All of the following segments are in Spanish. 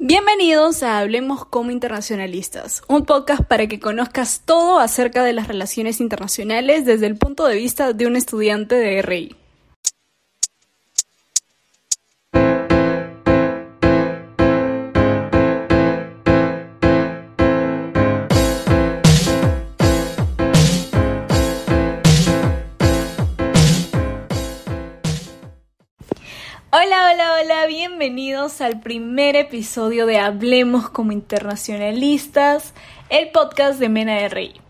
Bienvenidos a Hablemos como Internacionalistas, un podcast para que conozcas todo acerca de las relaciones internacionales desde el punto de vista de un estudiante de RI. Hola, hola, hola, bienvenidos al primer episodio de Hablemos como Internacionalistas, el podcast de Mena RI.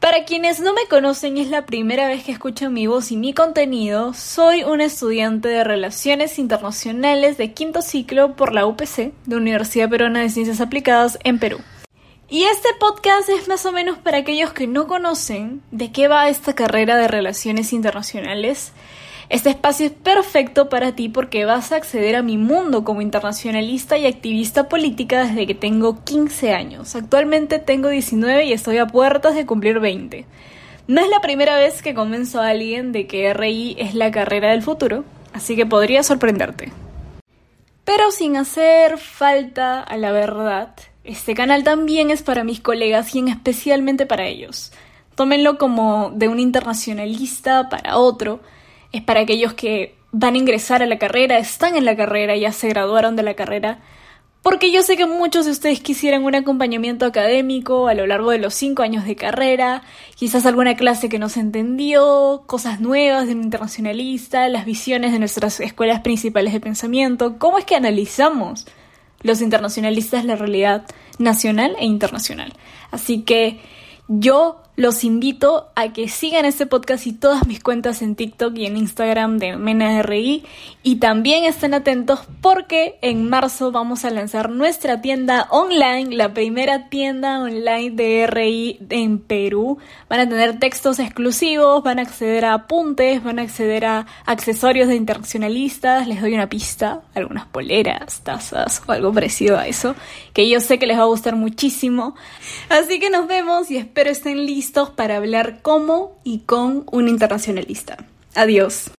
Para quienes no me conocen es la primera vez que escuchan mi voz y mi contenido, soy un estudiante de Relaciones Internacionales de quinto ciclo por la UPC, de Universidad Peruana de Ciencias Aplicadas en Perú. Y este podcast es más o menos para aquellos que no conocen de qué va esta carrera de Relaciones Internacionales este espacio es perfecto para ti porque vas a acceder a mi mundo como internacionalista y activista política desde que tengo 15 años. Actualmente tengo 19 y estoy a puertas de cumplir 20. No es la primera vez que convenzo a alguien de que RI es la carrera del futuro, así que podría sorprenderte. Pero sin hacer falta a la verdad, este canal también es para mis colegas y especialmente para ellos. Tómenlo como de un internacionalista para otro, es para aquellos que van a ingresar a la carrera, están en la carrera, ya se graduaron de la carrera, porque yo sé que muchos de ustedes quisieran un acompañamiento académico a lo largo de los cinco años de carrera, quizás alguna clase que no se entendió, cosas nuevas de un internacionalista, las visiones de nuestras escuelas principales de pensamiento, cómo es que analizamos los internacionalistas la realidad nacional e internacional. Así que yo los invito a que sigan este podcast y todas mis cuentas en TikTok y en Instagram de MenaRI y también estén atentos porque en marzo vamos a lanzar nuestra tienda online, la primera tienda online de RI en Perú. Van a tener textos exclusivos, van a acceder a apuntes, van a acceder a accesorios de internacionalistas, les doy una pista, algunas poleras, tazas o algo parecido a eso, que yo sé que les va a gustar muchísimo. Así que nos vemos y espero estén listos para hablar como y con un internacionalista. Adiós.